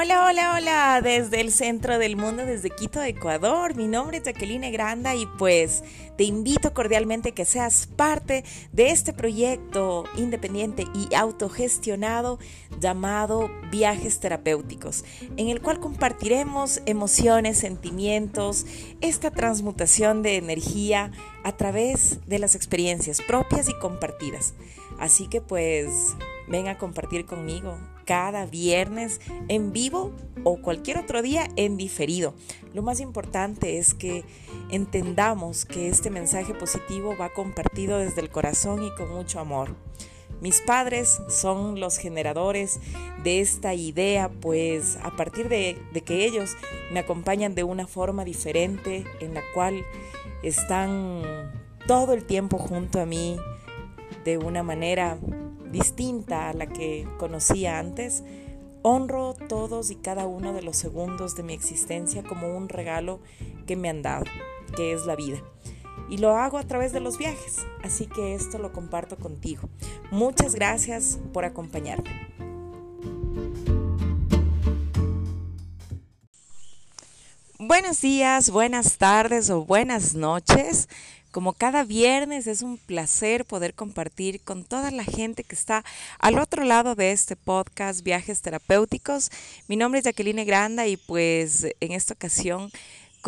Hola, hola, hola, desde el centro del mundo, desde Quito, Ecuador. Mi nombre es Jacqueline Granda y pues te invito cordialmente que seas parte de este proyecto independiente y autogestionado llamado Viajes Terapéuticos, en el cual compartiremos emociones, sentimientos, esta transmutación de energía a través de las experiencias propias y compartidas. Así que pues ven a compartir conmigo cada viernes en vivo o cualquier otro día en diferido. Lo más importante es que entendamos que este mensaje positivo va compartido desde el corazón y con mucho amor. Mis padres son los generadores de esta idea, pues a partir de, de, que ellos me acompañan de una forma diferente en la cual están todo el tiempo junto a mí de una manera distinta a la que conocía antes, honro todos y cada uno de los segundos de mi existencia como un regalo que me han dado, que es la vida. Y lo hago a través de los viajes, así que esto lo comparto contigo. Muchas gracias por acompañarme. Buenos días, buenas tardes o buenas noches. Como cada viernes es un placer poder compartir con toda la gente que está al otro lado de este podcast Viajes Terapéuticos. Mi nombre es Jacqueline Granda y pues en esta ocasión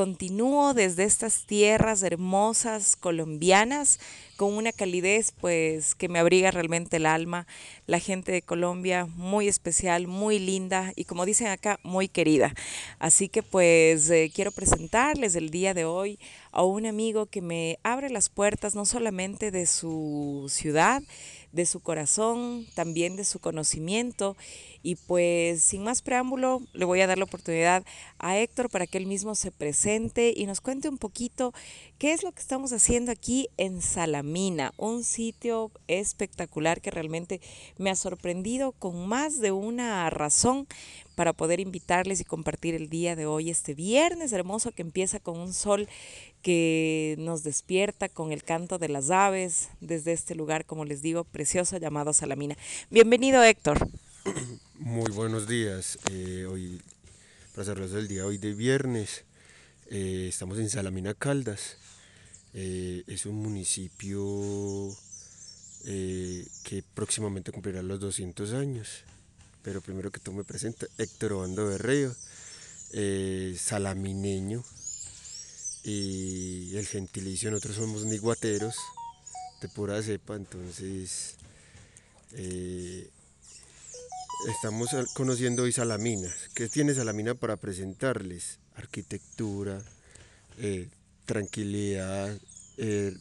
continúo desde estas tierras hermosas colombianas con una calidez pues que me abriga realmente el alma. La gente de Colombia muy especial, muy linda y como dicen acá, muy querida. Así que pues eh, quiero presentarles el día de hoy a un amigo que me abre las puertas no solamente de su ciudad, de su corazón, también de su conocimiento. Y pues sin más preámbulo, le voy a dar la oportunidad a Héctor para que él mismo se presente y nos cuente un poquito qué es lo que estamos haciendo aquí en Salamina, un sitio espectacular que realmente me ha sorprendido con más de una razón para poder invitarles y compartir el día de hoy, este viernes hermoso que empieza con un sol que nos despierta con el canto de las aves desde este lugar, como les digo, precioso llamado Salamina. Bienvenido Héctor. Muy buenos días. Eh, hoy, para cerrar el día hoy de viernes, eh, estamos en Salamina Caldas. Eh, es un municipio que próximamente cumplirá los 200 años. Pero primero que todo me presento, Héctor Obando Berreo, salamineño, y el gentilicio, nosotros somos niguateros de pura cepa, entonces eh, estamos conociendo hoy Salamina. ¿Qué tiene Salamina para presentarles? Arquitectura, eh, tranquilidad, eh,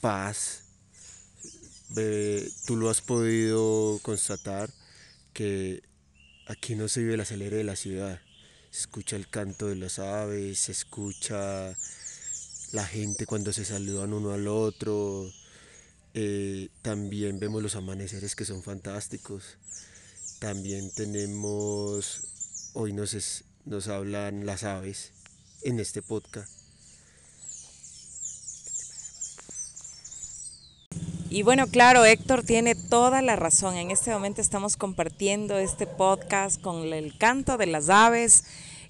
paz. tú lo has podido constatar que aquí no se vive el acelere de la ciudad se escucha el canto de las aves, se escucha la gente cuando se saludan uno al otro. Eh, también vemos los amaneceres que son fantásticos. También tenemos, hoy nos, nos hablan las aves en este podcast. Y bueno, claro, Héctor tiene toda la razón. En este momento estamos compartiendo este podcast con el canto de las aves,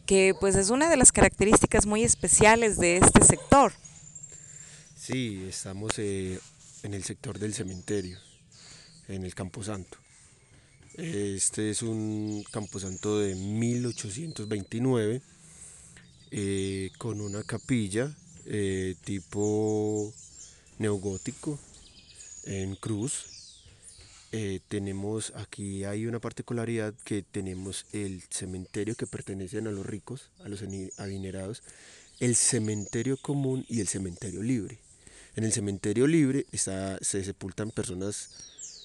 que pues es una de las características muy especiales de este sector. Sí, estamos eh, en el sector del cementerio, en el Camposanto. Este es un camposanto de 1829 eh, con una capilla eh, tipo neogótico en Cruz. Eh, tenemos aquí hay una particularidad que tenemos el cementerio que pertenecen a los ricos, a los adinerados, el cementerio común y el cementerio libre. En el cementerio libre está, se sepultan personas,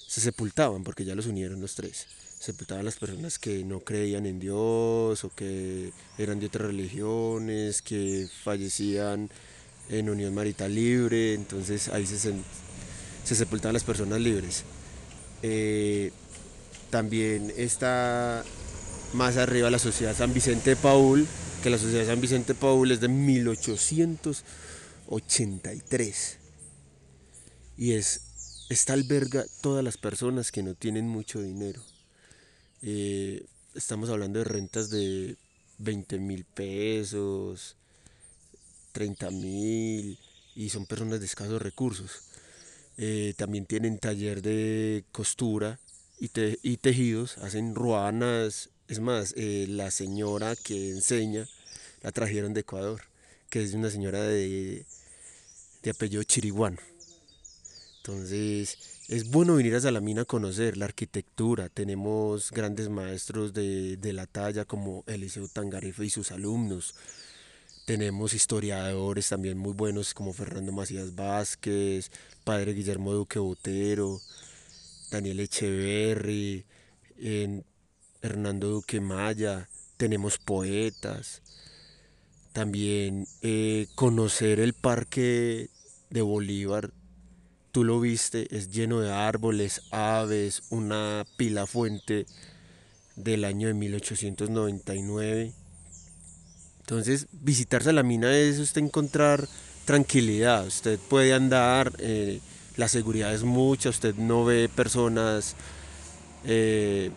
se sepultaban porque ya los unieron los tres. Sepultaban las personas que no creían en Dios o que eran de otras religiones, que fallecían en unión marital libre, entonces ahí se, se sepultaban las personas libres. Eh, también está más arriba la Sociedad San Vicente de Paul, que la Sociedad San Vicente Paul es de 1883. Y es, esta alberga todas las personas que no tienen mucho dinero. Eh, estamos hablando de rentas de 20 mil pesos, 30 mil, y son personas de escasos recursos. Eh, también tienen taller de costura y, y tejidos, hacen ruanas. Es más, eh, la señora que enseña la trajeron de Ecuador, que es una señora de, de apellido chiriguano. Entonces, es bueno venir a Salamina a conocer la arquitectura. Tenemos grandes maestros de, de la talla como Eliseo Tangarefe y sus alumnos. Tenemos historiadores también muy buenos como Fernando Macías Vázquez, padre Guillermo Duque Botero, Daniel Echeverry, Hernando Duque Maya. Tenemos poetas. También eh, conocer el parque de Bolívar, tú lo viste, es lleno de árboles, aves, una pila fuente del año de 1899 entonces, visitar Salamina es usted encontrar tranquilidad, usted puede andar, eh, la seguridad es mucha, usted no ve personas eh,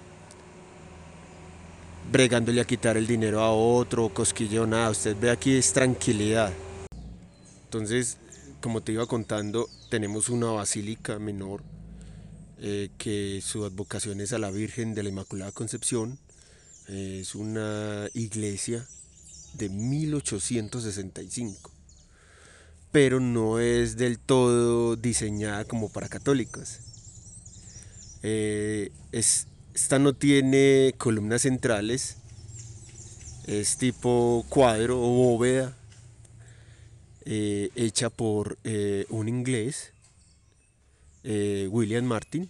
bregándole a quitar el dinero a otro, cosquillo, nada, usted ve aquí es tranquilidad. Entonces, como te iba contando, tenemos una basílica menor eh, que su advocación es a la Virgen de la Inmaculada Concepción, es una iglesia de 1865, pero no es del todo diseñada como para católicos. Eh, esta no tiene columnas centrales, es tipo cuadro o bóveda, eh, hecha por eh, un inglés, William Martin,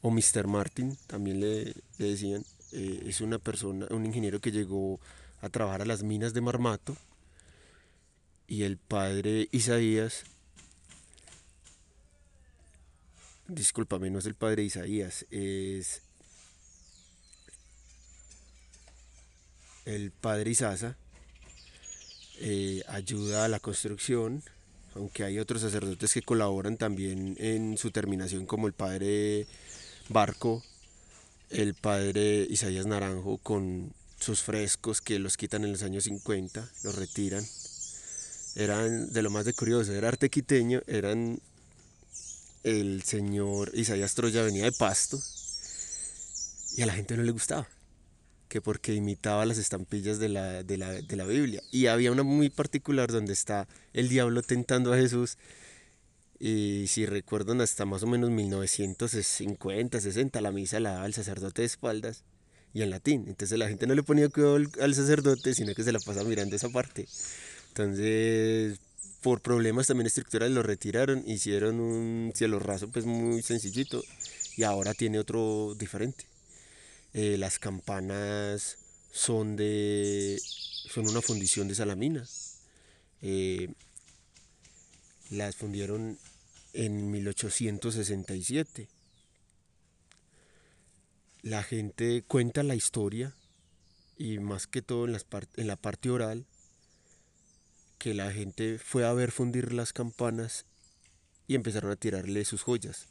o Mr. Martin, también le, le decían. es una persona, un ingeniero que llegó a trabajar a las minas de Marmato y el padre Isaías, discúlpame, no es el padre Isaías, es el padre Isasa, eh, ayuda a la construcción, aunque hay otros sacerdotes que colaboran también en su terminación, como el padre Barco, el padre Isaías Naranjo, con sus frescos que los quitan en los años 50, los retiran. Eran de lo más curioso, era arte quiteño, eran el señor Isaías Troya venía de Pasto y a la gente no le gustaba, que porque imitaba las estampillas de la, de la, de la Biblia. Y había una muy particular donde está el diablo tentando a Jesús y si recuerdan hasta más o menos 1950, 60, la misa la daba el sacerdote de espaldas y en latín. Entonces la gente no le ponía cuidado al sacerdote, sino que se la pasaba mirando esa parte. Entonces, por problemas también estructurales lo retiraron, hicieron un cielo raso pues muy sencillito y ahora tiene otro diferente. Eh, las campanas son de son una fundición de salamina. Eh, las fundieron en 1867 la gente cuenta la historia y más que todo en, la parte oral, que la gente fue a ver fundir las campanas y empezaron a tirarle sus joyas,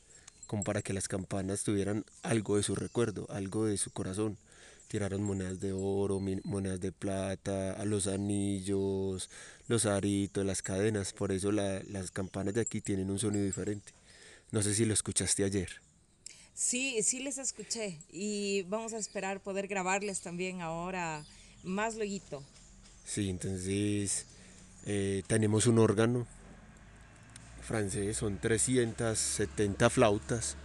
como para que las campanas tuvieran algo de su recuerdo, algo de su corazón. Tiraron monedas de oro, monedas de plata, a los anillos, los aritos, las cadenas. Por eso las campanas de aquí tienen un sonido diferente. No sé si lo escuchaste ayer. Sí, sí les escuché y vamos a esperar poder grabarles también ahora más luego. Sí, entonces eh, tenemos un órgano francés, son 370 flautas,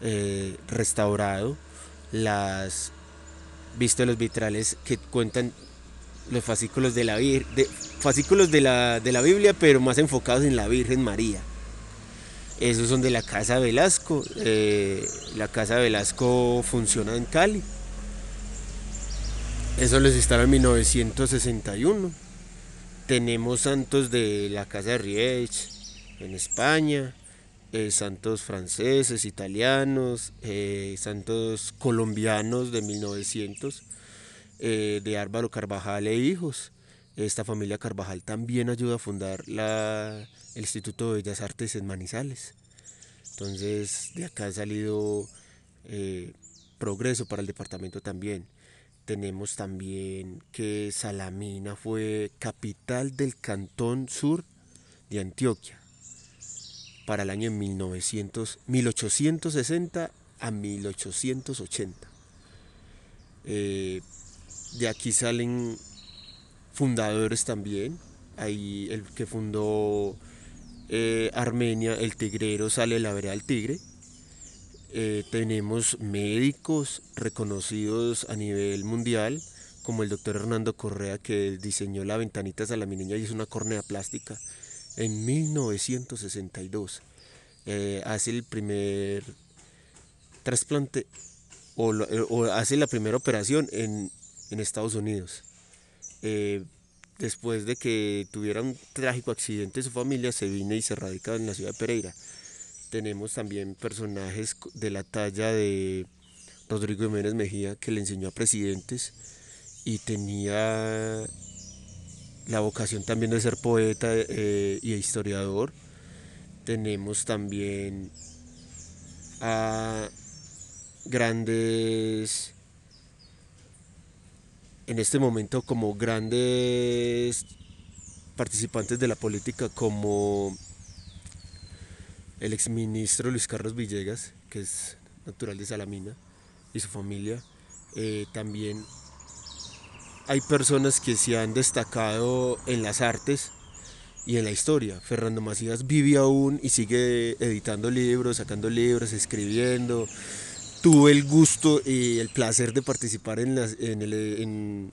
eh, restaurado, las visto los vitrales que cuentan los fascículos de la, fascículos de la, de la Biblia, pero más enfocados en la Virgen María. Esos son de la Casa Velasco. Eh, la Casa Velasco funciona en Cali. Eso les instala en 1961. Tenemos santos de la Casa de Riech en España, eh, santos franceses, italianos, eh, santos colombianos de 1900, de Álvaro Carvajal e hijos. Esta familia Carvajal también ayuda a fundar la, el Instituto de Bellas Artes en Manizales. Entonces, de acá ha salido eh, progreso para el departamento también. tenemos también que Salamina fue capital del cantón sur de Antioquia para el año 1900, 1860 a 1880. Eh, de aquí salen fundadores también. Ahí el que fundó eh, Armenia, el tigrero, sale la vereda del tigre. Eh, tenemos médicos reconocidos a nivel mundial, como el doctor Hernando Correa, que diseñó la ventanita salamineña y es una córnea plástica en 1962. Eh, hace el primer trasplante o, hace la primera operación en, Estados Unidos. Eh, después de que tuviera un trágico accidente su familia, se vino y se radica en la ciudad de Pereira. Tenemos también personajes de la talla de Rodrigo Jiménez Mejía, que le enseñó a presidentes y tenía la vocación también de ser poeta eh, y historiador. Tenemos también a grandes, en este momento como grandes participantes de la política como el exministro Luis Carlos Villegas, que es natural de Salamina, y su familia. Eh, también hay personas que se han destacado en las artes y en la historia. Fernando Macías vive aún y sigue editando libros, sacando libros, escribiendo. Tuve el gusto y el placer de participar en, en,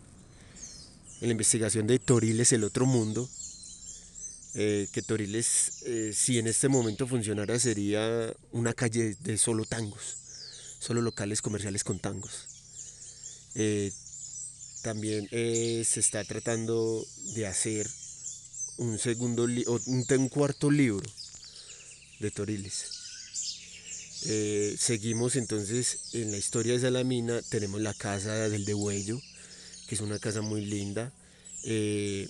la investigación de Toriles, el otro mundo. Eh, que Toriles, eh, si en este momento funcionara, sería una calle de solo tangos, solo locales comerciales con tangos. Eh, también se está tratando de hacer un segundo un, un cuarto libro de Toriles. Eh, seguimos entonces en la historia de Salamina, tenemos la casa del Degüello, que es una casa muy linda. Eh,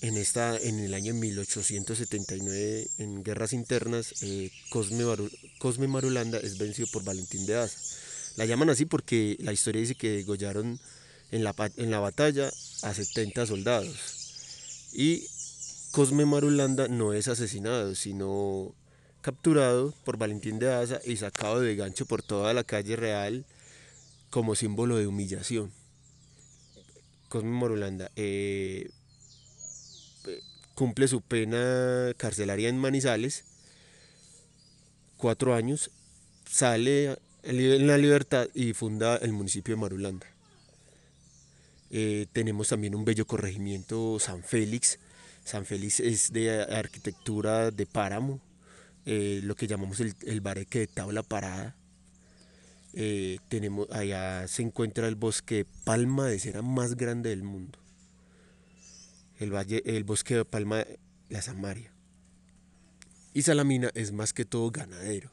en, esta, en el año 1879, en guerras internas, eh, Cosme, Marulanda es vencido por Valentín de Asa. La llaman así porque la historia dice que degollaron en la, en la batalla a 70 soldados. Y Cosme Marulanda no es asesinado, sino capturado por Valentín de Asa y sacado de gancho por toda la calle real como símbolo de humillación. Cosme Marulanda eh, cumple su pena carcelaria en Manizales, cuatro años, sale en la libertad y funda el municipio de Marulanda. Eh, tenemos también un bello corregimiento San Félix, San Félix es de arquitectura de páramo, eh, lo que llamamos el, el, bareque de tabla parada. Eh, tenemos, allá se encuentra el bosque palma de cera más grande del mundo. El, valle, el bosque de palma, la Samaria. Y Salamina es más que todo ganadero.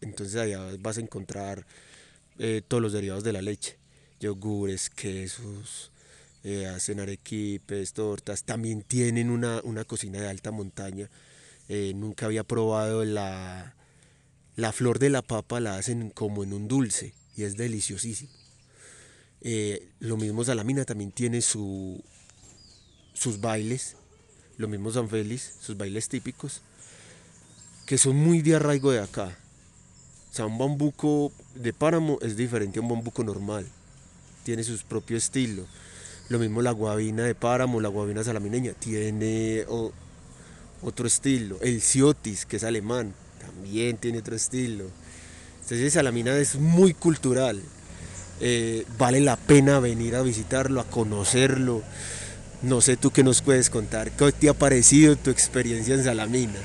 Entonces allá vas a encontrar eh, todos los derivados de la leche. Yogures, quesos, eh, hacen arequipes, tortas, también tienen una, cocina de alta montaña. Eh, nunca había probado la, la flor de la papa, la hacen como en un dulce y es deliciosísimo. Eh, lo mismo Salamina también tiene su, sus bailes, lo mismo San Félix, sus bailes típicos, que son muy de arraigo de acá. O sea, un bambuco de páramo es diferente a un bambuco normal, tiene su propio estilo. Lo mismo la guabina de páramo, la guabina salamineña, tiene otro estilo. El ciotis, que es alemán, también tiene otro estilo. Entonces Salamina es muy cultural. Eh, vale la pena venir a visitarlo, a conocerlo. No sé tú qué nos puedes contar. ¿Qué te ha parecido tu experiencia en Salamina?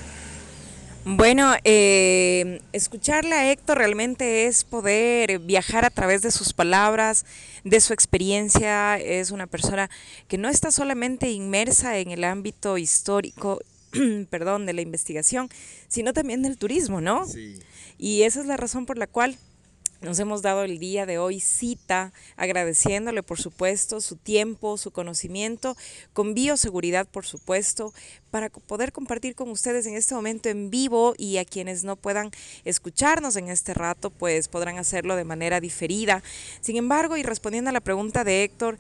Bueno, eh, escucharle a Héctor realmente es poder viajar a través de sus palabras, de su experiencia. Es una persona que no está solamente inmersa en el ámbito histórico, perdón, de la investigación, sino también del turismo, ¿no? Sí. Y esa es la razón por la cual nos hemos dado el día de hoy cita, agradeciéndole por supuesto su tiempo, su conocimiento, con bioseguridad por supuesto, para poder compartir con ustedes en este momento en vivo y a quienes no puedan escucharnos en este rato, pues podrán hacerlo de manera diferida. Sin embargo, y respondiendo a la pregunta de Héctor,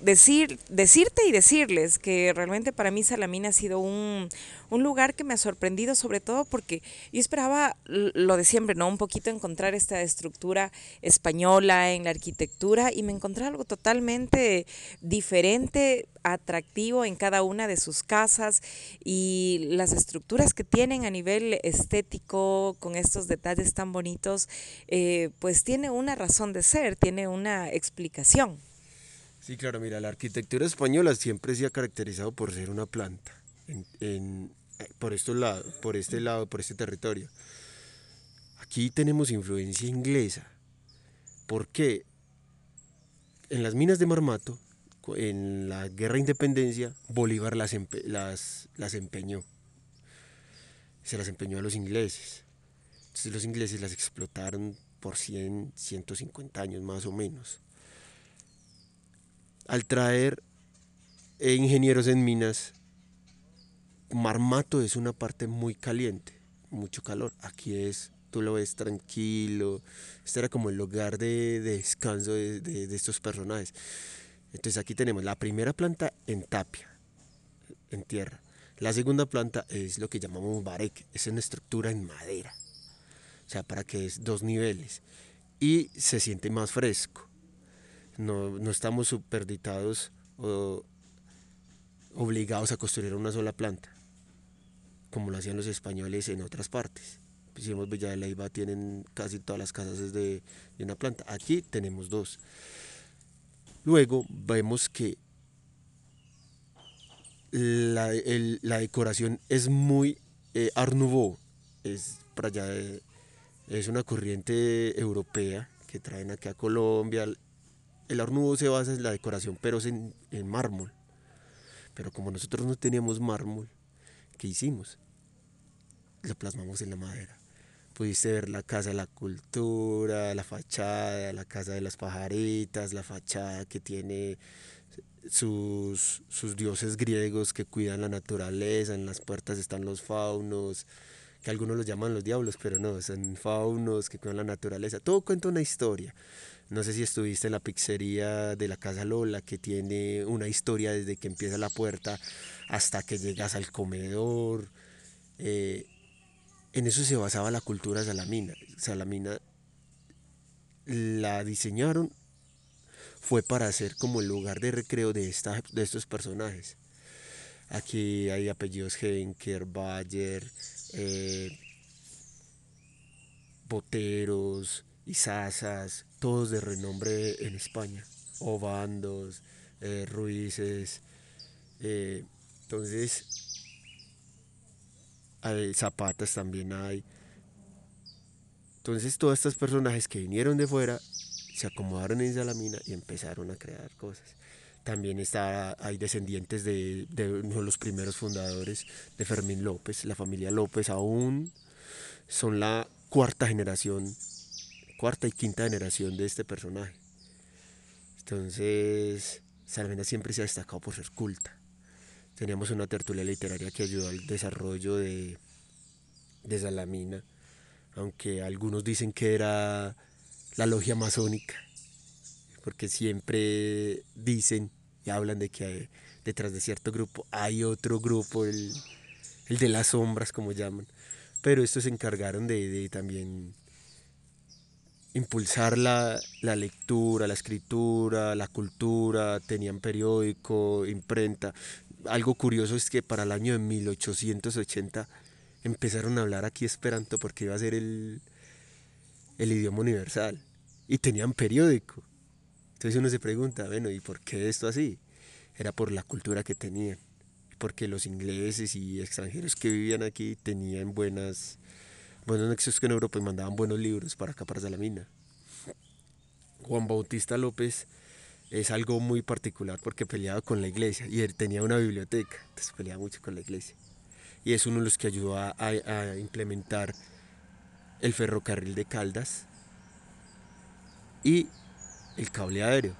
decir, decirte y decirles que realmente para mí Salamina ha sido un, un, lugar que me ha sorprendido, sobre todo porque yo esperaba lo de siempre, ¿no? Un poquito encontrar esta estructura española en la arquitectura y me encontré algo totalmente diferente, atractivo en cada una de sus casas y las estructuras que tienen a nivel estético, con estos detalles tan bonitos, eh, pues tiene una razón de ser, tiene una explicación. Sí, claro, mira, la arquitectura española siempre se ha caracterizado por ser una planta, por, lado, por este lado, por este territorio. Aquí tenemos influencia inglesa. ¿Por qué? En las minas de Marmato, en la guerra de independencia, Bolívar las, las, las empeñó. Se las empeñó a los ingleses. Entonces los ingleses las explotaron por 100, 150 años más o menos al traer eh, ingenieros en minas, Marmato es una parte muy caliente, mucho calor. Aquí es, tú lo ves tranquilo. Este era como el lugar de, descanso de, estos personajes. Entonces aquí tenemos la primera planta en tapia, en tierra. La segunda planta es lo que llamamos barek, es una estructura en madera. O sea, para que es dos niveles. Y se siente más fresco no, estamos superditados o obligados a construir una sola planta, como lo hacían los españoles en otras partes. Pues, si vemos Villa de Leyva, tienen casi todas las casas de, de una planta. Aquí tenemos dos. Luego vemos que la, decoración es muy eh, es, para allá, es una corriente europea que traen aquí a Colombia, el hornudo se basa en la decoración, pero es en, mármol. Pero como nosotros no teníamos mármol, ¿qué hicimos? Lo plasmamos en la madera. Pudiste ver la casa la cultura, la fachada, la casa de las pajaritas, la fachada que tiene sus, sus dioses griegos que cuidan la naturaleza, en las puertas están los faunos, que algunos los llaman los diablos, pero no, son faunos que cuidan la naturaleza. Todo cuenta una historia. No sé si estuviste en la pizzería de la Casa Lola, que tiene una historia desde que empieza la puerta hasta que llegas al comedor. Eh, en eso se basaba la cultura salamina. Salamina la diseñaron fue para ser como el lugar de recreo de, de estos personajes. Aquí hay apellidos Henker, Bayer, eh, Boteros, Isazas, todos de renombre en España, Obandos, eh, Ruices, eh, entonces Zapatas también hay. Entonces todos estos personajes que vinieron de fuera se acomodaron en Salamina y empezaron a crear cosas. También está, hay descendientes de, de uno de los primeros fundadores de Fermín López, la familia López aún son la cuarta generación cuarta y quinta generación de este personaje. Entonces, Salamina siempre se ha destacado por ser culta. Teníamos una tertulia literaria que ayudó al desarrollo de, de Salamina, aunque algunos dicen que era la logia masónica, porque siempre dicen y hablan de que detrás de cierto grupo hay otro grupo, el, de las sombras, como llaman. Pero estos se encargaron de, de también impulsar la, lectura, la escritura, la cultura, tenían periódico, imprenta. Algo curioso es que para el año de 1880 empezaron a hablar aquí esperanto porque iba a ser el, el idioma universal y tenían periódico. Entonces uno se pregunta, bueno, ¿y por qué esto así? Era por la cultura que tenían, porque los ingleses y extranjeros que vivían aquí tenían buenas buenos nexos en Europa y mandaban buenos libros para acá, para Salamina. Juan Bautista López es algo muy particular porque peleaba con la iglesia y él tenía una biblioteca, entonces peleaba mucho con la iglesia. Y es uno de los que ayudó a, implementar el ferrocarril de Caldas y el cable aéreo.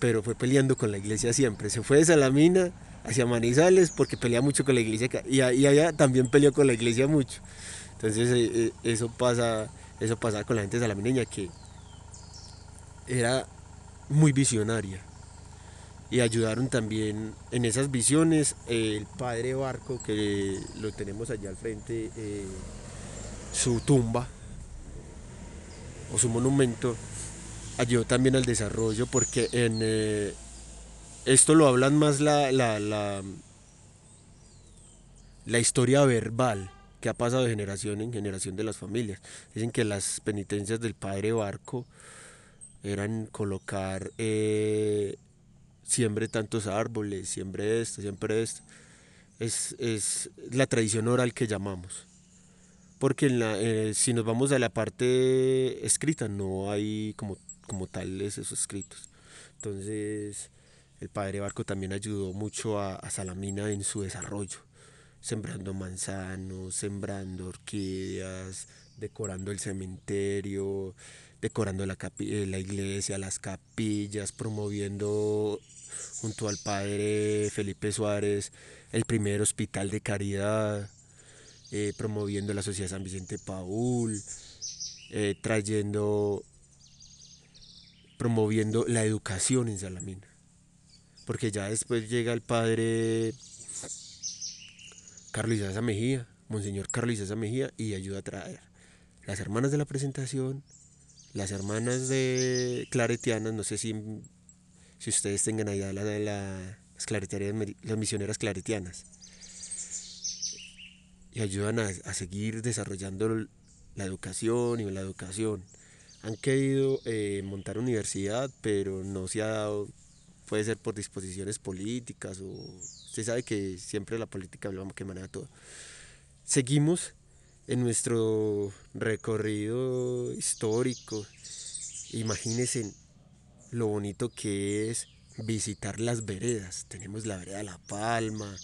Pero fue peleando con la iglesia siempre. Se fue de Salamina hacia Manizales porque pelea mucho con la iglesia y, allá también peleó con la iglesia mucho. Entonces eh, eh, eso pasa, eso con la gente salamineña que era muy visionaria. Y ayudaron también en esas visiones el padre Barco que lo tenemos allá al frente eh, su tumba o su monumento ayudó también al desarrollo porque en esto lo hablan más la, la, la historia verbal que ha pasado de generación en generación de las familias. Dicen que las penitencias del padre Barco eran colocar, eh, siembre tantos árboles, siembre esto, siempre esto. Es, es la tradición oral que llamamos porque eh, si nos vamos a la parte escrita no hay como, como tales esos escritos. Entonces el padre Barco también ayudó mucho a, Salamina en su desarrollo, sembrando manzanos, sembrando orquídeas, decorando el cementerio, decorando la, eh, la iglesia, las capillas, promoviendo junto al padre Felipe Suárez el primer hospital de caridad eh, promoviendo la Sociedad San Vicente Paul, eh, trayendo, promoviendo la educación en Salamina. Porque ya después llega el padre Carlos Isaza Mejía, Monseñor Carlos Isaza Mejía, y ayuda a traer las hermanas de la presentación, las hermanas de claretianas, no sé si, si ustedes tengan idea la la, las, las misioneras claretianas y ayudan a, seguir desarrollando la educación y la educación. Han querido eh, montar universidad, pero no se ha dado, puede ser por disposiciones políticas o usted sabe que siempre la política lo que maneja todo. Seguimos en nuestro recorrido histórico. Imagínense lo bonito que es visitar las veredas. Tenemos la vereda La Palma,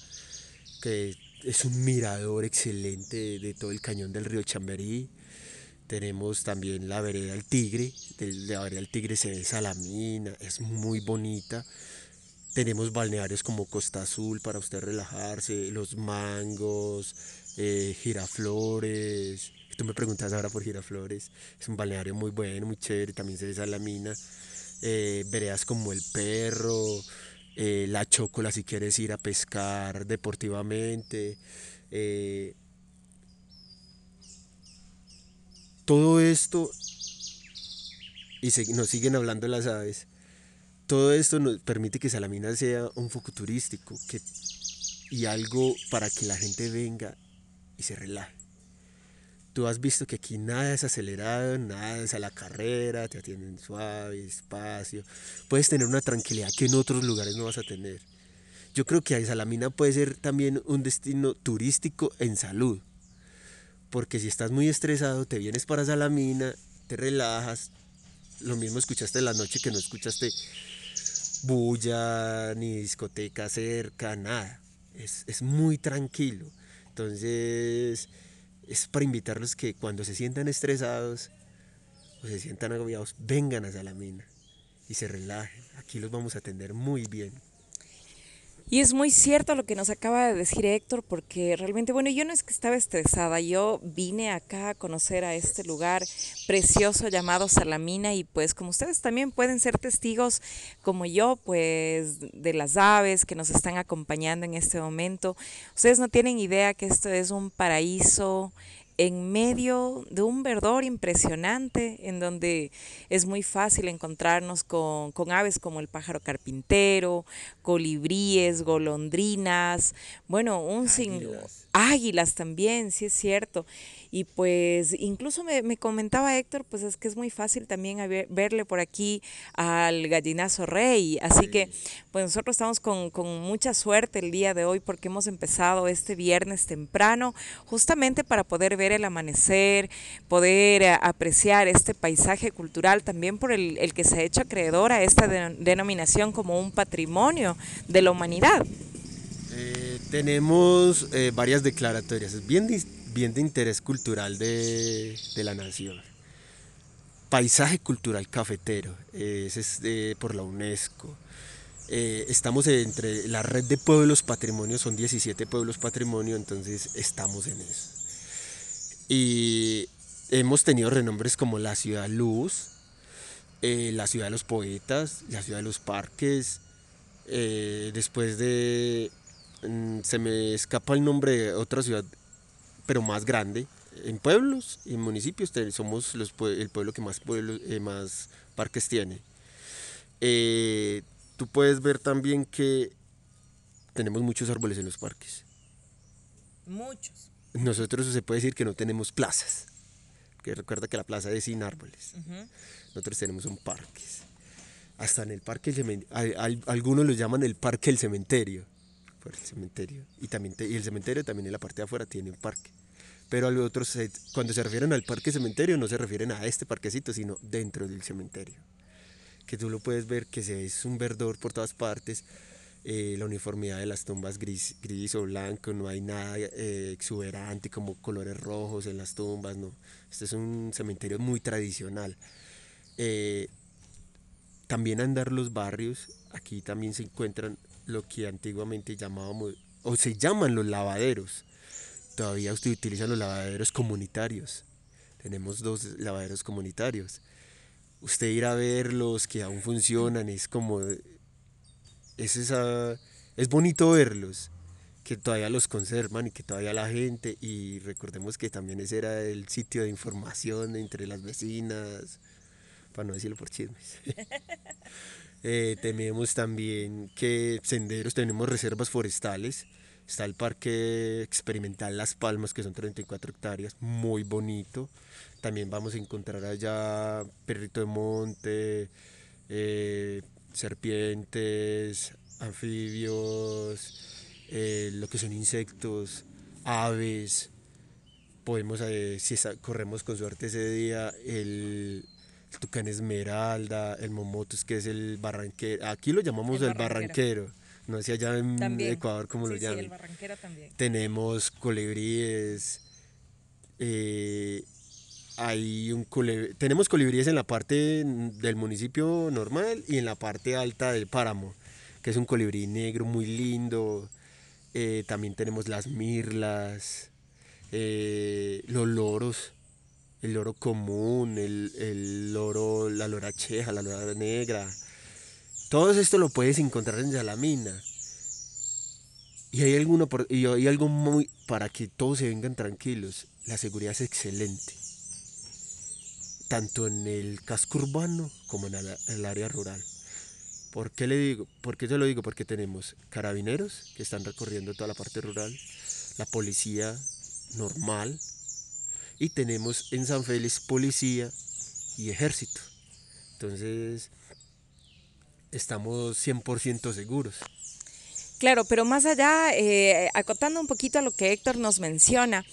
que es un mirador excelente de, todo el cañón del río Chamberí. Tenemos también la vereda del Tigre, de la vereda del Tigre se ve Salamina, es muy bonita. Tenemos balnearios como Costa Azul para usted relajarse, los mangos, eh, giraflores. Tú me preguntas ahora por giraflores, es un balneario muy bueno, muy chévere, también se ve Salamina. Eh, veredas como el perro, eh, la chocola si quieres ir a pescar deportivamente. Eh, todo esto, y nos siguen hablando las aves, todo esto nos permite que Salamina sea un foco turístico que, y algo para que la gente venga y se relaje. Tú has visto que aquí nada es acelerado, nada es a la carrera, te atienden suave, despacio. Puedes tener una tranquilidad que en otros lugares no vas a tener. Yo creo que Salamina puede ser también un destino turístico en salud. Porque si estás muy estresado, te vienes para Salamina, te relajas. Lo mismo escuchaste la noche que no escuchaste bulla, ni discoteca cerca, nada. Es, es muy tranquilo. Entonces es para invitarlos que cuando se sientan estresados o se sientan agobiados, vengan a Salamina y se relajen. Aquí los vamos a atender muy bien. Y es muy cierto lo que nos acaba de decir Héctor, porque realmente, bueno, yo no es que estaba estresada, yo vine acá a conocer a este lugar precioso llamado Salamina y pues como ustedes también pueden ser testigos como yo, pues de las aves que nos están acompañando en este momento, ustedes no tienen idea que esto es un paraíso en medio de un verdor impresionante, en donde es muy fácil encontrarnos con, aves como el pájaro carpintero, colibríes, golondrinas, bueno, un sin águilas también, sí es cierto. Y pues incluso me, comentaba Héctor, pues es que es muy fácil también verle por aquí al gallinazo rey. Así que pues nosotros estamos con, con mucha suerte el día de hoy porque hemos empezado este viernes temprano justamente para poder ver el amanecer, poder apreciar este paisaje cultural también por el, el que se ha hecho acreedor a esta denominación como un patrimonio de la humanidad. Eh, tenemos eh, varias declaratorias, es bien, bien de interés cultural de, de la nación. paisaje cultural cafetero, ese es por la UNESCO. Eh, estamos entre la red de pueblos patrimonio, son 17 pueblos patrimonio, entonces estamos en eso. Y hemos tenido renombres como la ciudad luz, eh, la ciudad de los poetas, la ciudad de los parques. Eh, después de, mm, se me escapa el nombre de otra ciudad, pero más grande. En pueblos y municipios somos los, el pueblo que más, pueblos, más parques tiene tú puedes ver también que tenemos muchos árboles en los parques. Muchos. Nosotros se puede decir que no tenemos plazas. Que recuerda que la plaza es sin árboles. Nosotros tenemos un parques. Hasta en el parque, algunos lo llaman el parque del cementerio. Por el cementerio. Y, también y el cementerio también en la parte de afuera tiene un parque. Pero a otros, cuando se refieren al parque cementerio, no se refieren a este parquecito, sino dentro del cementerio que tú lo puedes ver que se es un verdor por todas partes. Eh, la uniformidad de las tumbas gris, gris o blanco, no hay nada eh, exuberante como colores rojos en las tumbas, no. Este es un cementerio muy tradicional. Eh, también andar los barrios, aquí también se encuentran lo que antiguamente llamábamos, o se llaman los lavaderos. Todavía usted utiliza los lavaderos comunitarios. Tenemos dos lavaderos comunitarios usted ir a verlos, que aún funcionan, es como, es, es bonito verlos, que todavía los conservan y que todavía la gente, y recordemos que también ese era el sitio de información entre las vecinas, para no decirlo por chismes. Eh, tenemos también que senderos, tenemos reservas forestales, está el Parque Experimental Las Palmas, que son 34 hectáreas, muy bonito. También vamos a encontrar allá perrito de monte, eh, serpientes, anfibios, eh, lo que son insectos, aves. Podemos, si corremos con suerte ese día, el, tucán esmeralda, el momotus, que es el barranquero. Aquí lo llamamos el, barranquero. No sé allá en Ecuador cómo lo llaman. Tenemos colibríes, hay un tenemos colibríes en la parte del municipio normal y en la parte alta del páramo, que es un colibrí negro muy lindo. Eh, también tenemos las mirlas, eh, los loros, el loro común, el, loro, la lora cheja, la lora negra. Todo esto lo puedes encontrar en Salamina. Y hay, alguno y hay algo muy para que todos se vengan tranquilos. La seguridad es excelente tanto en el casco urbano como en el, área rural. ¿Por qué, le digo? ¿Por qué yo lo digo? Porque tenemos carabineros que están recorriendo toda la parte rural, la policía normal y tenemos en San Félix policía y ejército. Entonces, estamos 100% seguros. Claro, pero más allá, eh, acotando un poquito a lo que Héctor nos menciona,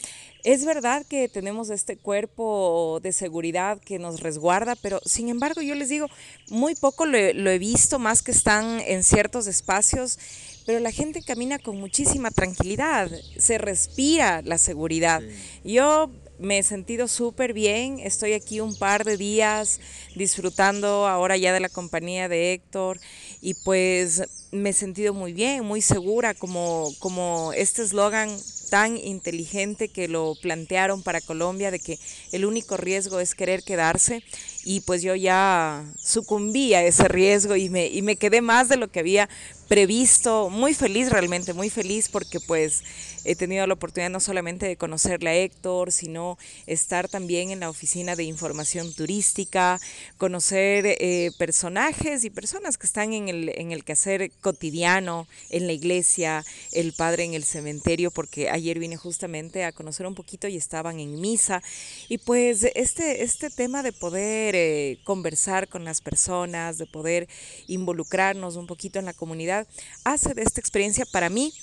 es verdad que tenemos este cuerpo de seguridad que nos resguarda, pero sin embargo yo les digo, muy poco lo, he visto, más que están en ciertos espacios, pero la gente camina con muchísima tranquilidad, se respira la seguridad. Yo me he sentido súper bien, estoy aquí un par de días disfrutando ahora ya de la compañía de Héctor y pues me he sentido muy bien, muy segura, como, como este eslogan tan inteligente que lo plantearon para Colombia de que el único riesgo es querer quedarse y pues yo ya sucumbí a ese riesgo y me, y me quedé más de lo que había previsto, muy feliz realmente, muy feliz porque pues he tenido la oportunidad no solamente de conocerle a Héctor, sino estar también en la oficina de información turística, conocer eh, personajes y personas que están en el, en el quehacer cotidiano, en la iglesia, el padre en el cementerio, porque ayer vine justamente a conocer un poquito y estaban en misa. Y pues este, este tema de poder eh, conversar con las personas, de poder involucrarnos un poquito en la comunidad, hace de esta experiencia para mí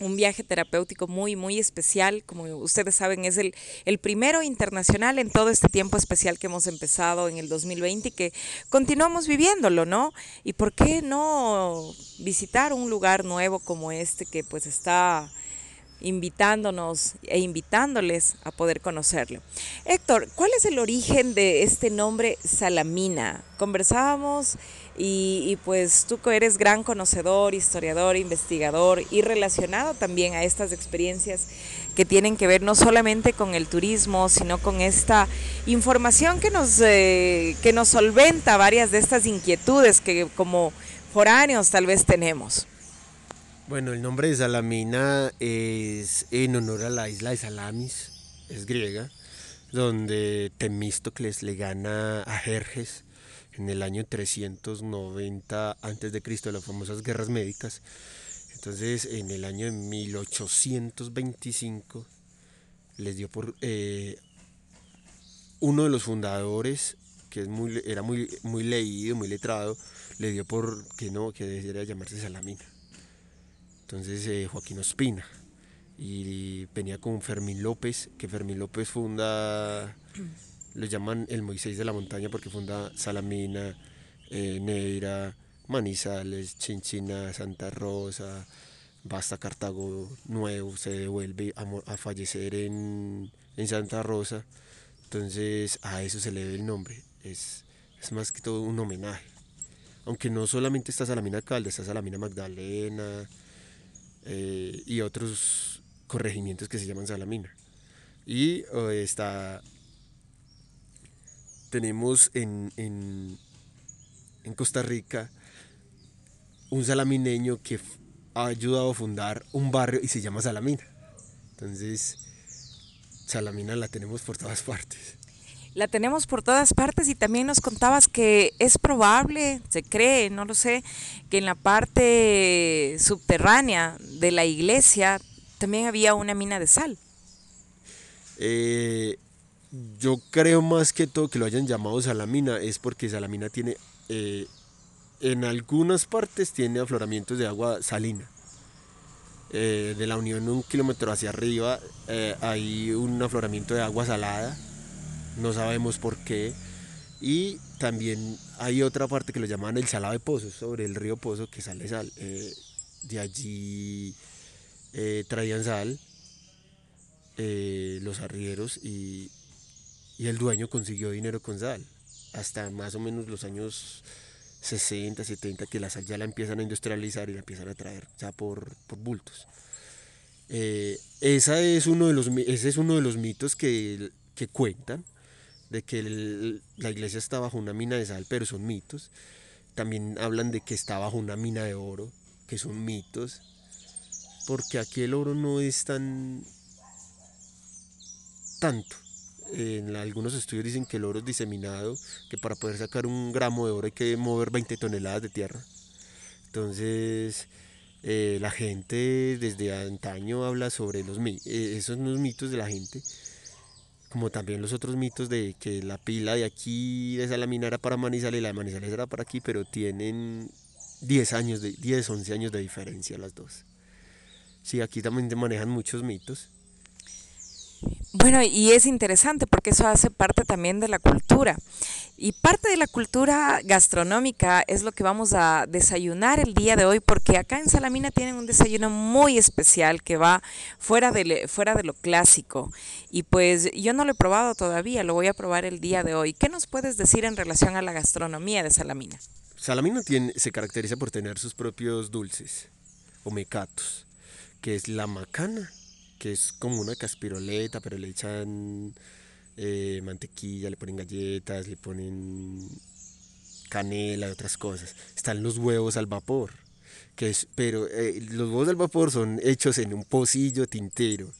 un viaje terapéutico muy, muy especial. Como ustedes saben, es el, el, primero internacional en todo este tiempo especial que hemos empezado en el 2020 y que continuamos viviéndolo, ¿no? ¿Y por qué no visitar un lugar nuevo como este que pues está invitándonos e invitándoles a poder conocerlo. Héctor, ¿cuál es el origen de este nombre Salamina? Conversábamos y, pues tú eres gran conocedor, historiador, investigador y relacionado también a estas experiencias que tienen que ver no solamente con el turismo, sino con esta información que nos, eh, que nos solventa varias de estas inquietudes que como foráneos tal vez tenemos. Bueno, el nombre de Salamina es en honor a la isla de Salamis, es griega, donde Temístocles le gana a Jerjes en el año 390 a.C., las famosas guerras médicas. Entonces, en el año de 1825, les dio por eh, uno de los fundadores, que es muy, era muy, muy leído, muy letrado, le dio por que no, que debería llamarse Salamina. Entonces, eh, Joaquín Ospina. Y venía con Fermín López, que Fermín López funda lo llaman el Moisés de la montaña porque funda Salamina, eh, Neira, Manizales, Chinchina, Santa Rosa, Basta Cartago Nuevo, se devuelve a, fallecer en, Santa Rosa. Entonces a eso se le debe el nombre. Es, es más que todo un homenaje. Aunque no solamente está Salamina Calde, está Salamina Magdalena eh, y otros corregimientos que se llaman Salamina. Y eh, está tenemos en, en, Costa Rica un salamineño que ha ayudado a fundar un barrio y se llama Salamina. Entonces, Salamina la tenemos por todas partes. La tenemos por todas partes y también nos contabas que es probable, se cree, no lo sé, que en la parte subterránea de la iglesia también había una mina de sal. Eh, yo creo más que todo que lo hayan llamado Salamina es porque Salamina tiene, eh, en algunas partes tiene afloramientos de agua salina. Eh, de la unión un kilómetro hacia arriba eh, hay un afloramiento de agua salada, no sabemos por qué. Y también hay otra parte que lo llaman el salado de pozos, sobre el río Pozo que sale sal. de allí traían sal los arrieros y, y el dueño consiguió dinero con sal. Hasta más o menos los años 60, 70, que la sal ya la empiezan a industrializar y la empiezan a traer ya por, bultos. Eh, esa es uno de los, ese es uno de los mitos que, cuentan, de que la iglesia está bajo una mina de sal, pero son mitos. También hablan de que está bajo una mina de oro, que son mitos, porque aquí el oro no es tan tanto en algunos estudios dicen que el oro es diseminado, que para poder sacar un gramo de oro hay que mover 20 toneladas de tierra. Entonces, eh, la gente desde antaño habla sobre los, eh, esos mitos de la gente, como también los otros mitos de que la pila de aquí de Salamina era para Manizales y la de Manizales era para aquí, pero tienen 10 años, de, 10, 11 años de diferencia las dos. Sí, aquí también manejan muchos mitos. Bueno, y es interesante porque eso hace parte también de la cultura. Y parte de la cultura gastronómica es lo que vamos a desayunar el día de hoy, porque acá en Salamina tienen un desayuno muy especial que va fuera de, fuera de lo clásico. Y pues yo no lo he probado todavía, lo voy a probar el día de hoy. ¿Qué nos puedes decir en relación a la gastronomía de Salamina? Salamina tiene, se caracteriza por tener sus propios dulces o mecatos, que es la macana que es como una caspiroleta, pero le echan eh, mantequilla, le ponen galletas, le ponen canela y otras cosas. Están los huevos al vapor, que es, pero eh, los huevos al vapor son hechos en un pocillo tintero.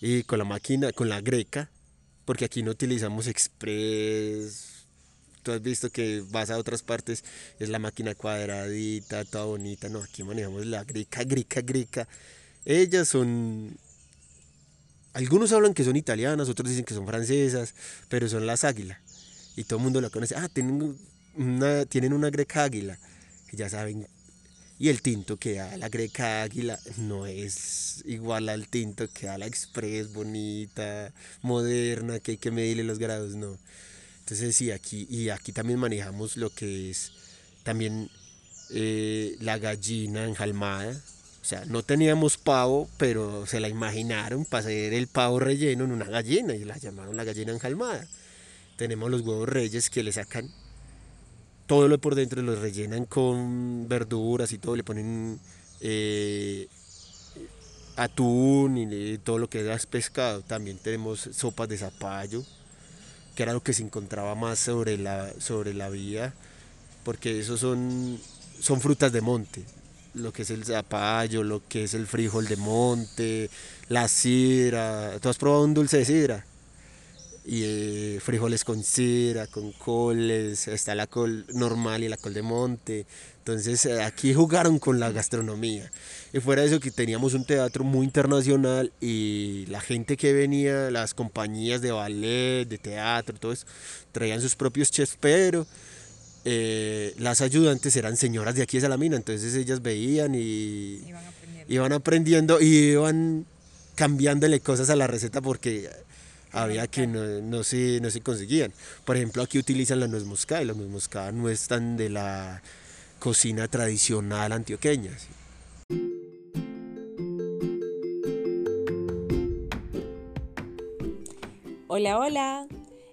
Y con la máquina, con la greca, porque aquí no utilizamos express. Tú has visto que vas a otras partes, es la máquina cuadradita, toda bonita. No, aquí manejamos la greca, greca, greca ellas son... Algunos hablan que son italianas, otros dicen que son francesas, pero son las águilas. Y todo el mundo la conoce. Ah, tienen una, tienen una greca águila. Ya saben. Y el tinto que da la greca águila no es igual al tinto que da la express bonita, moderna, que hay que medirle los grados, no. Entonces sí, aquí, y aquí también manejamos lo que es también eh, la gallina enjalmada, O sea, no teníamos pavo, pero se la imaginaron para hacer el pavo relleno en una gallina y la llamaron la gallina enjalmada. Tenemos los huevos reyes que le sacan todo lo por dentro, los rellenan con verduras y todo, le ponen eh, atún y todo lo que es pescado. También tenemos sopas de zapallo, que era lo que se encontraba más sobre la, sobre la vía, porque esos son, son frutas de monte. Lo que es el zapallo, lo que es el frijol de monte, la sidra. ¿Tú has probado un dulce de sidra? y eh, frijoles con sidra, con coles, está la col normal y la col de monte. Entonces eh, aquí jugaron con la gastronomía. Y fuera de eso que teníamos un teatro muy internacional y la gente que venía, las compañías de ballet, de teatro, todo eso, traían sus propios chefs, pero eh, las ayudantes eran señoras de aquí de Salamina, entonces ellas veían y iban aprendiendo, iban aprendiendo y iban cambiándole cosas a la receta porque había que no, no, se, no se conseguían. Por ejemplo, aquí utilizan la nuez moscada y la nuez moscada no es tan de la cocina tradicional antioqueña. Hola, hola.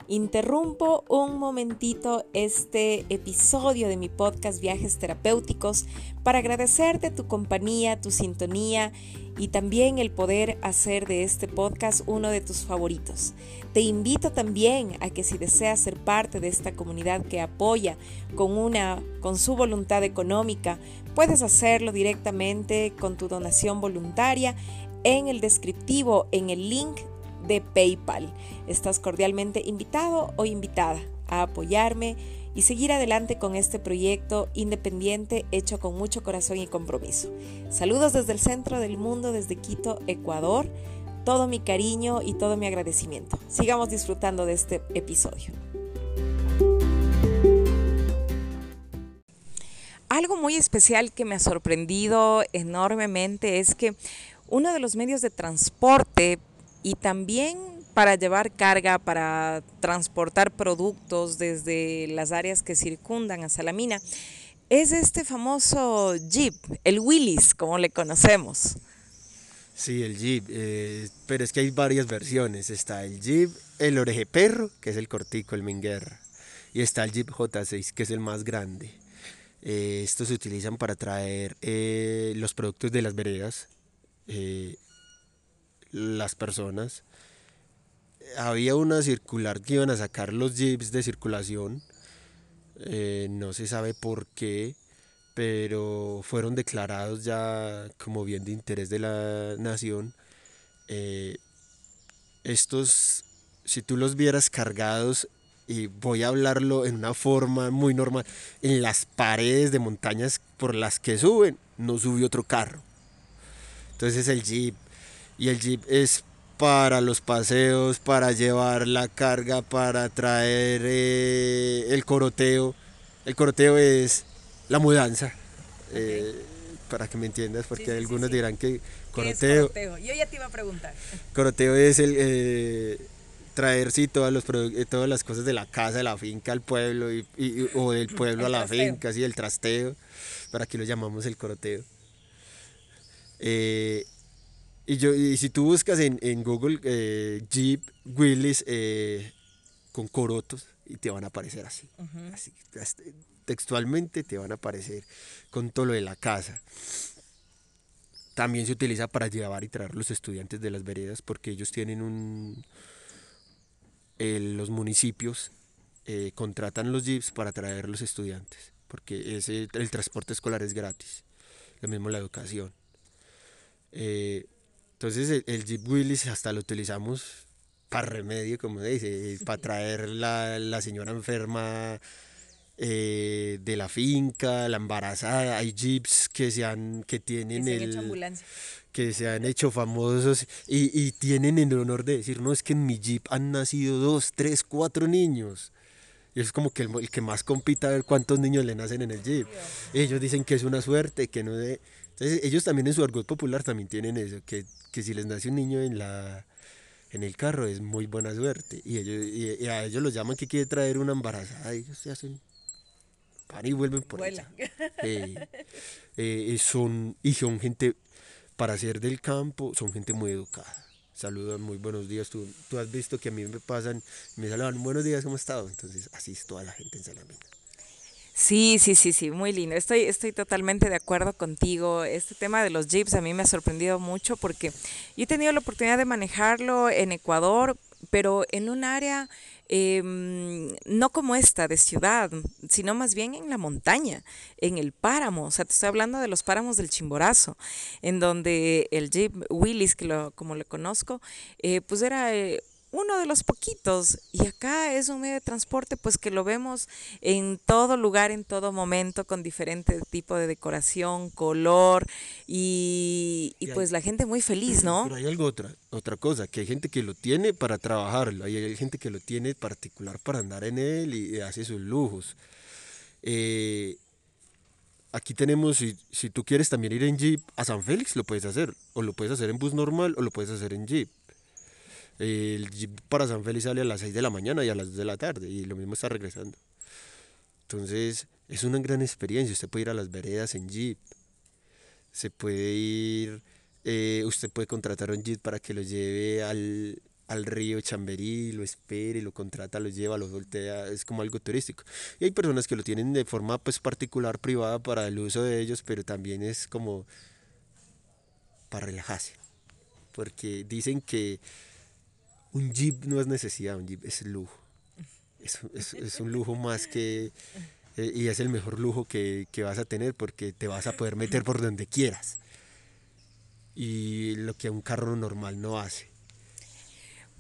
Interrumpo un momentito este episodio de mi podcast Viajes Terapéuticos para agradecerte tu compañía, tu sintonía y también el poder hacer de este podcast uno de tus favoritos. Te invito también a que si deseas ser parte de esta comunidad que apoya con una con su voluntad económica, puedes hacerlo directamente con tu donación voluntaria en el descriptivo en el link de PayPal. Estás cordialmente invitado o invitada a apoyarme y seguir adelante con este proyecto independiente hecho con mucho corazón y compromiso. Saludos desde el centro del mundo, desde Quito, Ecuador. Todo mi cariño y todo mi agradecimiento. Sigamos disfrutando de este episodio. Algo muy especial que me ha sorprendido enormemente es que uno de los medios de transporte y también para llevar carga, para transportar productos desde las áreas que circundan a Salamina, es este famoso Jeep, el Willis, como le conocemos. Sí, el Jeep, eh, pero es que hay varias versiones. Está el Jeep, el oreje perro, que es el cortico, el Minguerra, y está el Jeep J6, que es el más grande. Eh, estos se utilizan para traer eh, los productos de las veredas, las personas. Había una circular que iban a sacar los jeeps de circulación, eh, no se sabe por qué, pero fueron declarados ya como bien de interés de la nación. Eh, estos, si tú los vieras cargados, y voy a hablarlo en una forma muy normal, en las paredes de montañas por las que suben, no sube otro carro. Entonces el jeep y el jeep es para los paseos, para llevar la carga, para traer eh, el coroteo. El coroteo es la mudanza. Eh, para que me entiendas, porque algunos dirán que coroteo. Yo ya te iba a preguntar. Coroteo es el eh, traer sí todas, los todas las cosas de la casa, de la finca al pueblo y, o del pueblo a la finca, sí, el trasteo. Para aquí lo llamamos el coroteo. Y, yo, y si tú buscas en, en Google eh, Jeep Willis eh, con corotos, y te van a aparecer así. así. Textualmente te van a aparecer con todo lo de la casa. También se utiliza para llevar y traer los estudiantes de las veredas porque ellos tienen un... los municipios eh, contratan los jeeps para traer los estudiantes porque ese, el transporte escolar es gratis. Lo mismo la educación. Eh, entonces el, Jeep Willis hasta lo utilizamos para remedio, como dice, para traer la, la señora enferma eh, de la finca, la embarazada. Hay jeeps que se han, que tienen que el, que se han hecho famosos y, y, tienen el honor de decir, no es que en mi jeep han nacido dos, tres, cuatro niños. Y es como que el, que más compita a ver cuántos niños le nacen en el jeep. Ellos dicen que es una suerte, que no de entonces ellos también en su argot popular también tienen eso, que, si les nace un niño en la en el carro es muy buena suerte. Y ellos y, a ellos los llaman que quiere traer una embarazada y ellos se hacen van y vuelven por allá. Eh, eh, son, y son gente, para ser del campo, son gente muy educada. Saludan, muy buenos días. Tú, tú has visto que a mí me pasan, me saludan, buenos días, ¿cómo has estado? Entonces, así es toda la gente en Salamina. Sí, sí, sí, sí, muy lindo. Estoy, estoy totalmente de acuerdo contigo. Este tema de los jeeps a mí me ha sorprendido mucho porque yo he tenido la oportunidad de manejarlo en Ecuador, pero en un área em, no como esta de ciudad, sino más bien en la montaña, en el páramo. O sea, te estoy hablando de los páramos del Chimborazo, en donde el Jeep Willis, que lo, como le conozco, eh, pues era eh, uno de los poquitos. Y acá es un medio de transporte pues que lo vemos en todo lugar, en todo momento, con diferente tipo de decoración, color y, pues la gente muy feliz, ¿no? Pero hay algo otra, otra cosa, que hay gente que lo tiene para trabajarlo, hay gente que lo tiene particular para andar en él y, hace sus lujos. Eh, aquí tenemos, si, si tú quieres también ir en Jeep a San Félix, lo puedes hacer, o lo puedes hacer en bus normal o lo puedes hacer en Jeep. El jeep para San Félix sale a las 6 de la mañana y a las 2 de la tarde y lo mismo está regresando. Entonces es una gran experiencia. Usted puede ir a las veredas en jeep. Se puede ir, eh, usted puede contratar un jeep para que lo lleve al, al río Chamberí, lo espere, lo contrata, lo lleva, lo voltea, es como algo turístico. Y hay personas que lo tienen de forma pues particular, privada para el uso de ellos, pero también es como para relajarse. Porque dicen que un jeep no es necesidad, un jeep es lujo. Es, un lujo más que... Eh, y es el mejor lujo que, vas a tener porque te vas a poder meter por donde quieras. Y lo que un carro normal no hace.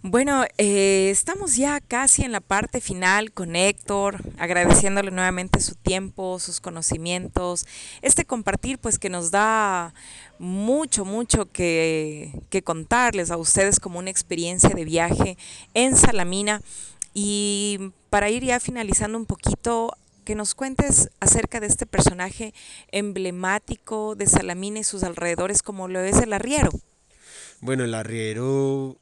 Bueno, eh, estamos ya casi en la parte final con Héctor, agradeciéndole nuevamente su tiempo, sus conocimientos, este compartir pues que nos da mucho, mucho que, que contarles a ustedes como una experiencia de viaje en Salamina. Y para ir ya finalizando un poquito, que nos cuentes acerca de este personaje emblemático de Salamina y sus alrededores como lo es el arriero. Bueno, el arriero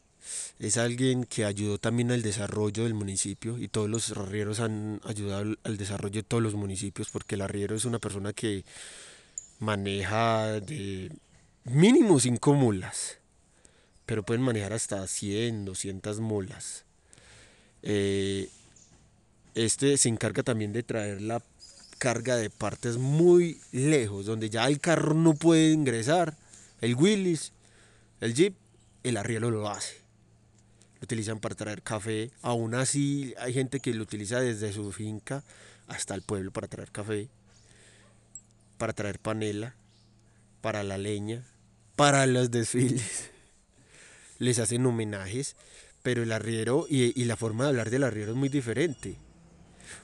es alguien que ayudó también al desarrollo del municipio y todos los arrieros han ayudado al, desarrollo de todos los municipios porque el arriero es una persona que maneja de mínimo 5 mulas, pero pueden manejar hasta 100, 200 mulas. Eh, este se encarga también de traer la carga de partes muy lejos, donde ya el carro no puede ingresar, el Willis, el Jeep, el arriero lo hace utilizan para traer café. Aún así hay gente que lo utiliza desde su finca hasta el pueblo para traer café, para traer panela, para la leña, para los desfiles. Les hacen homenajes, pero el arriero y, la forma de hablar del arriero es muy diferente.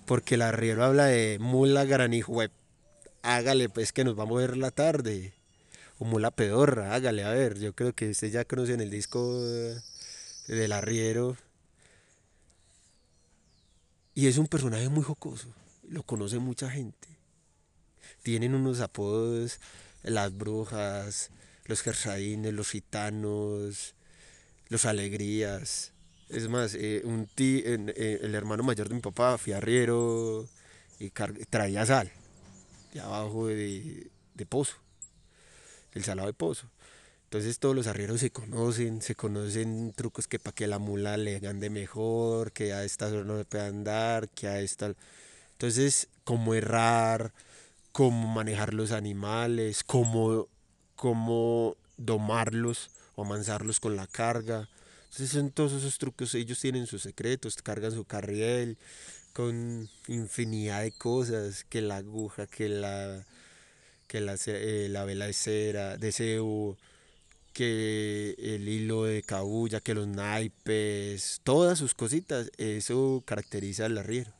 Porque el arriero habla de mula granijo, hágale pues que nos vamos a ver la tarde. O mula pedorra, hágale, a ver, yo creo que ustedes ya conocen el disco del arriero. Y es un personaje muy jocoso, lo conoce mucha gente. Tienen unos apodos, las brujas, los gersadines, los gitanos, los alegrías. Es más, eh, un tí, eh, el hermano mayor de mi papá, fue arriero y traía sal de abajo de, de pozo, el salado de pozo. Entonces todos los arrieros se conocen, se conocen trucos que para que la mula le ande mejor, que a esta no le pueda andar, que a esta... Entonces, cómo errar, cómo manejar los animales, cómo, cómo domarlos o amansarlos con la carga. Entonces son todos esos trucos, ellos tienen sus secretos, cargan su carriel con infinidad de cosas, que la aguja, que la, que la, eh, la vela de cera, de cebo, que el hilo de cabulla, que los naipes, todas sus cositas, eso caracteriza al arriero.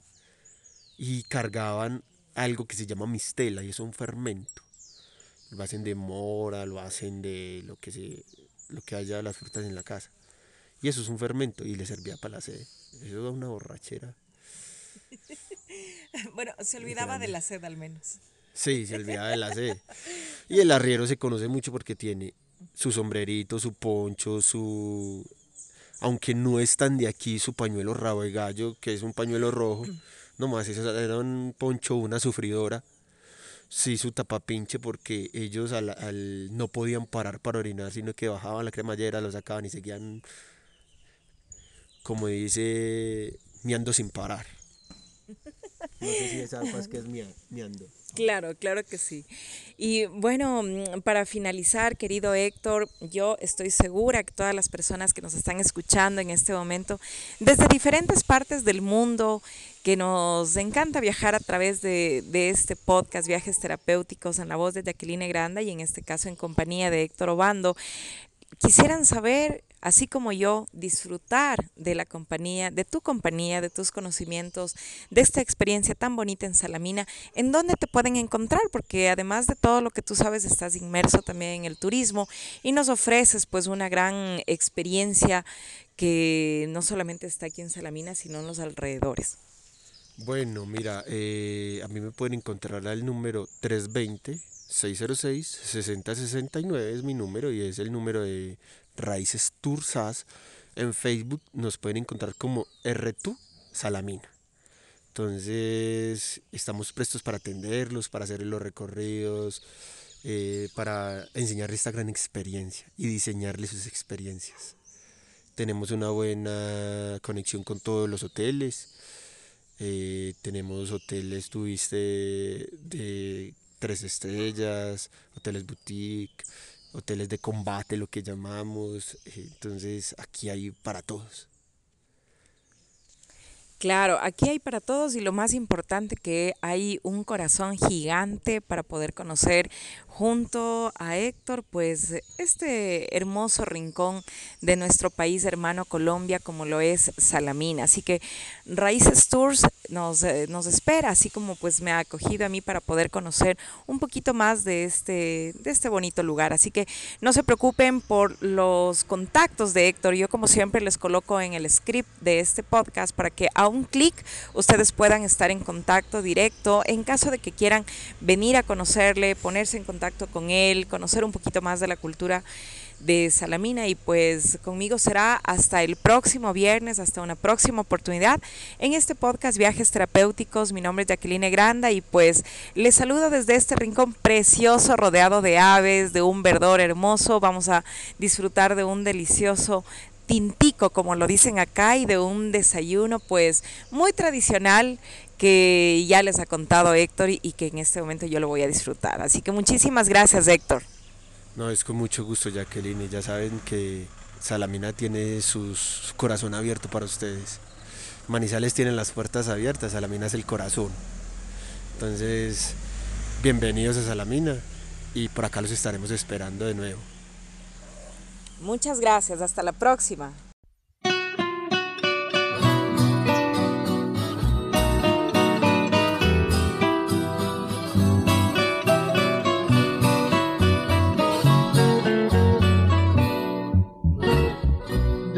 Y cargaban algo que se llama mistela y es un fermento. Lo hacen de mora, lo hacen de lo que se, lo que haya las frutas en la casa. Y eso es un fermento y le servía para la sed. Eso da una borrachera. bueno, se olvidaba de la sed al menos. Sí, se olvidaba de la sed. Y el arriero se conoce mucho porque tiene su sombrerito, su poncho, su... Aunque no es tan de aquí, su pañuelo rabo de gallo, que es un pañuelo rojo, No más, eso era un poncho, una sufridora. Sí, su tapapinche porque ellos al, no podían parar para orinar, sino que bajaban la cremallera, lo sacaban y seguían, como dice, miando sin parar. No sé si sabes que es miando. Claro, claro que sí. Y bueno, mm, para finalizar, querido Héctor, yo estoy segura que todas las personas que nos están escuchando en este momento, desde diferentes partes del mundo, que nos encanta viajar a través de, este podcast, Viajes Terapéuticos, en la voz de Jacqueline Granda y en este caso en compañía de Héctor Obando, quisieran saber así como yo, disfrutar de la compañía, de tu compañía, de tus conocimientos, de esta experiencia tan bonita en Salamina, ¿en dónde te pueden encontrar? Porque además de todo lo que tú sabes, estás inmerso también en el turismo y nos ofreces pues una gran experiencia que no solamente está aquí en Salamina, sino en los alrededores. Bueno, mira, eh, a mí me pueden encontrar al número 320 606 6069 es mi número y es el número de Raíces Tursas. En Facebook nos pueden encontrar como RTU Salamina. Entonces, estamos prestos para atenderlos, para hacer los recorridos, eh, para enseñarles esta gran experiencia y diseñarles sus experiencias. Tenemos una buena conexión con todos los hoteles. Eh, tenemos hoteles, tuviste de tres estrellas, hoteles boutique, hoteles de combate, lo que llamamos. Eh, entonces aquí hay para todos. Claro, aquí hay para todos y lo más importante que hay un corazón gigante para poder conocer junto a Héctor, pues este hermoso rincón de nuestro país hermano Colombia, como lo es Salamina. Así que Raíces Tours nos, eh, nos espera, así como pues me ha acogido a mí para poder conocer un poquito más de este, de este bonito lugar. Así que no se preocupen por los contactos de Héctor. Yo como siempre les coloco en el script de este podcast para que un clic ustedes puedan estar en contacto directo en caso de que quieran venir a conocerle, ponerse en contacto con él, conocer un poquito más de la cultura de Salamina y pues conmigo será hasta el próximo viernes, hasta una próxima oportunidad en este podcast Viajes Terapéuticos. Mi nombre es Jacqueline Granda y pues les saludo desde este rincón precioso rodeado de aves, de un verdor hermoso. Vamos a disfrutar de un delicioso tintico, como lo dicen acá, y de un desayuno pues muy tradicional que ya les ha contado Héctor y, que en este momento yo lo voy a disfrutar. Así que muchísimas gracias Héctor. No, es con mucho gusto Jacqueline, ya saben que Salamina tiene su corazón abierto para ustedes. Manizales tienen las puertas abiertas, Salamina es el corazón. Entonces, bienvenidos a Salamina y por acá los estaremos esperando de nuevo. Muchas gracias, hasta la próxima.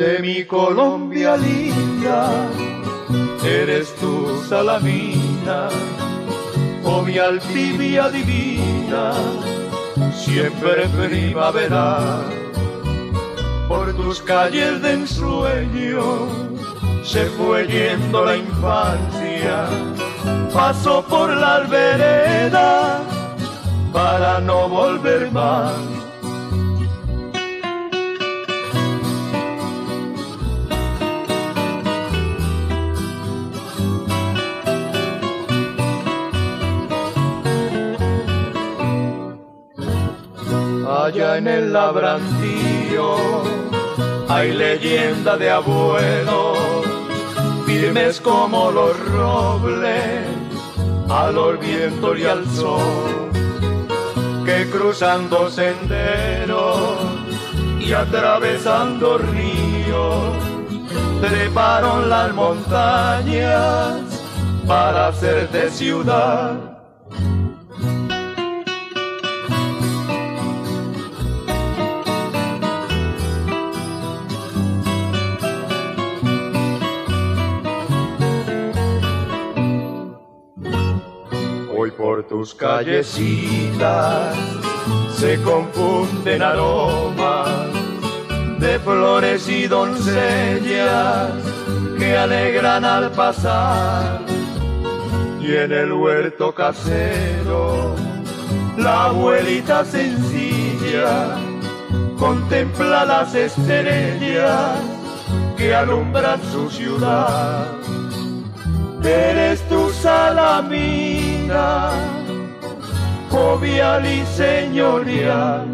de mi Colombia linda, eres tu salamina, oh mi altivia divina, siempre primavera, por tus calles de ensueño se fue yendo la infancia, pasó por la vereda para no volver más. Allá en el labrantío hay leyenda de abuelos, firmes como los robles, al los vientos y al sol, que cruzando senderos y atravesando ríos, treparon las montañas para hacer de ciudad callecitas se confunden aromas de flores y doncellas que alegran al pasar y en el huerto casero la abuelita sencilla contempla las estrellas que alumbran su ciudad. Eres salamina, jovial y señorial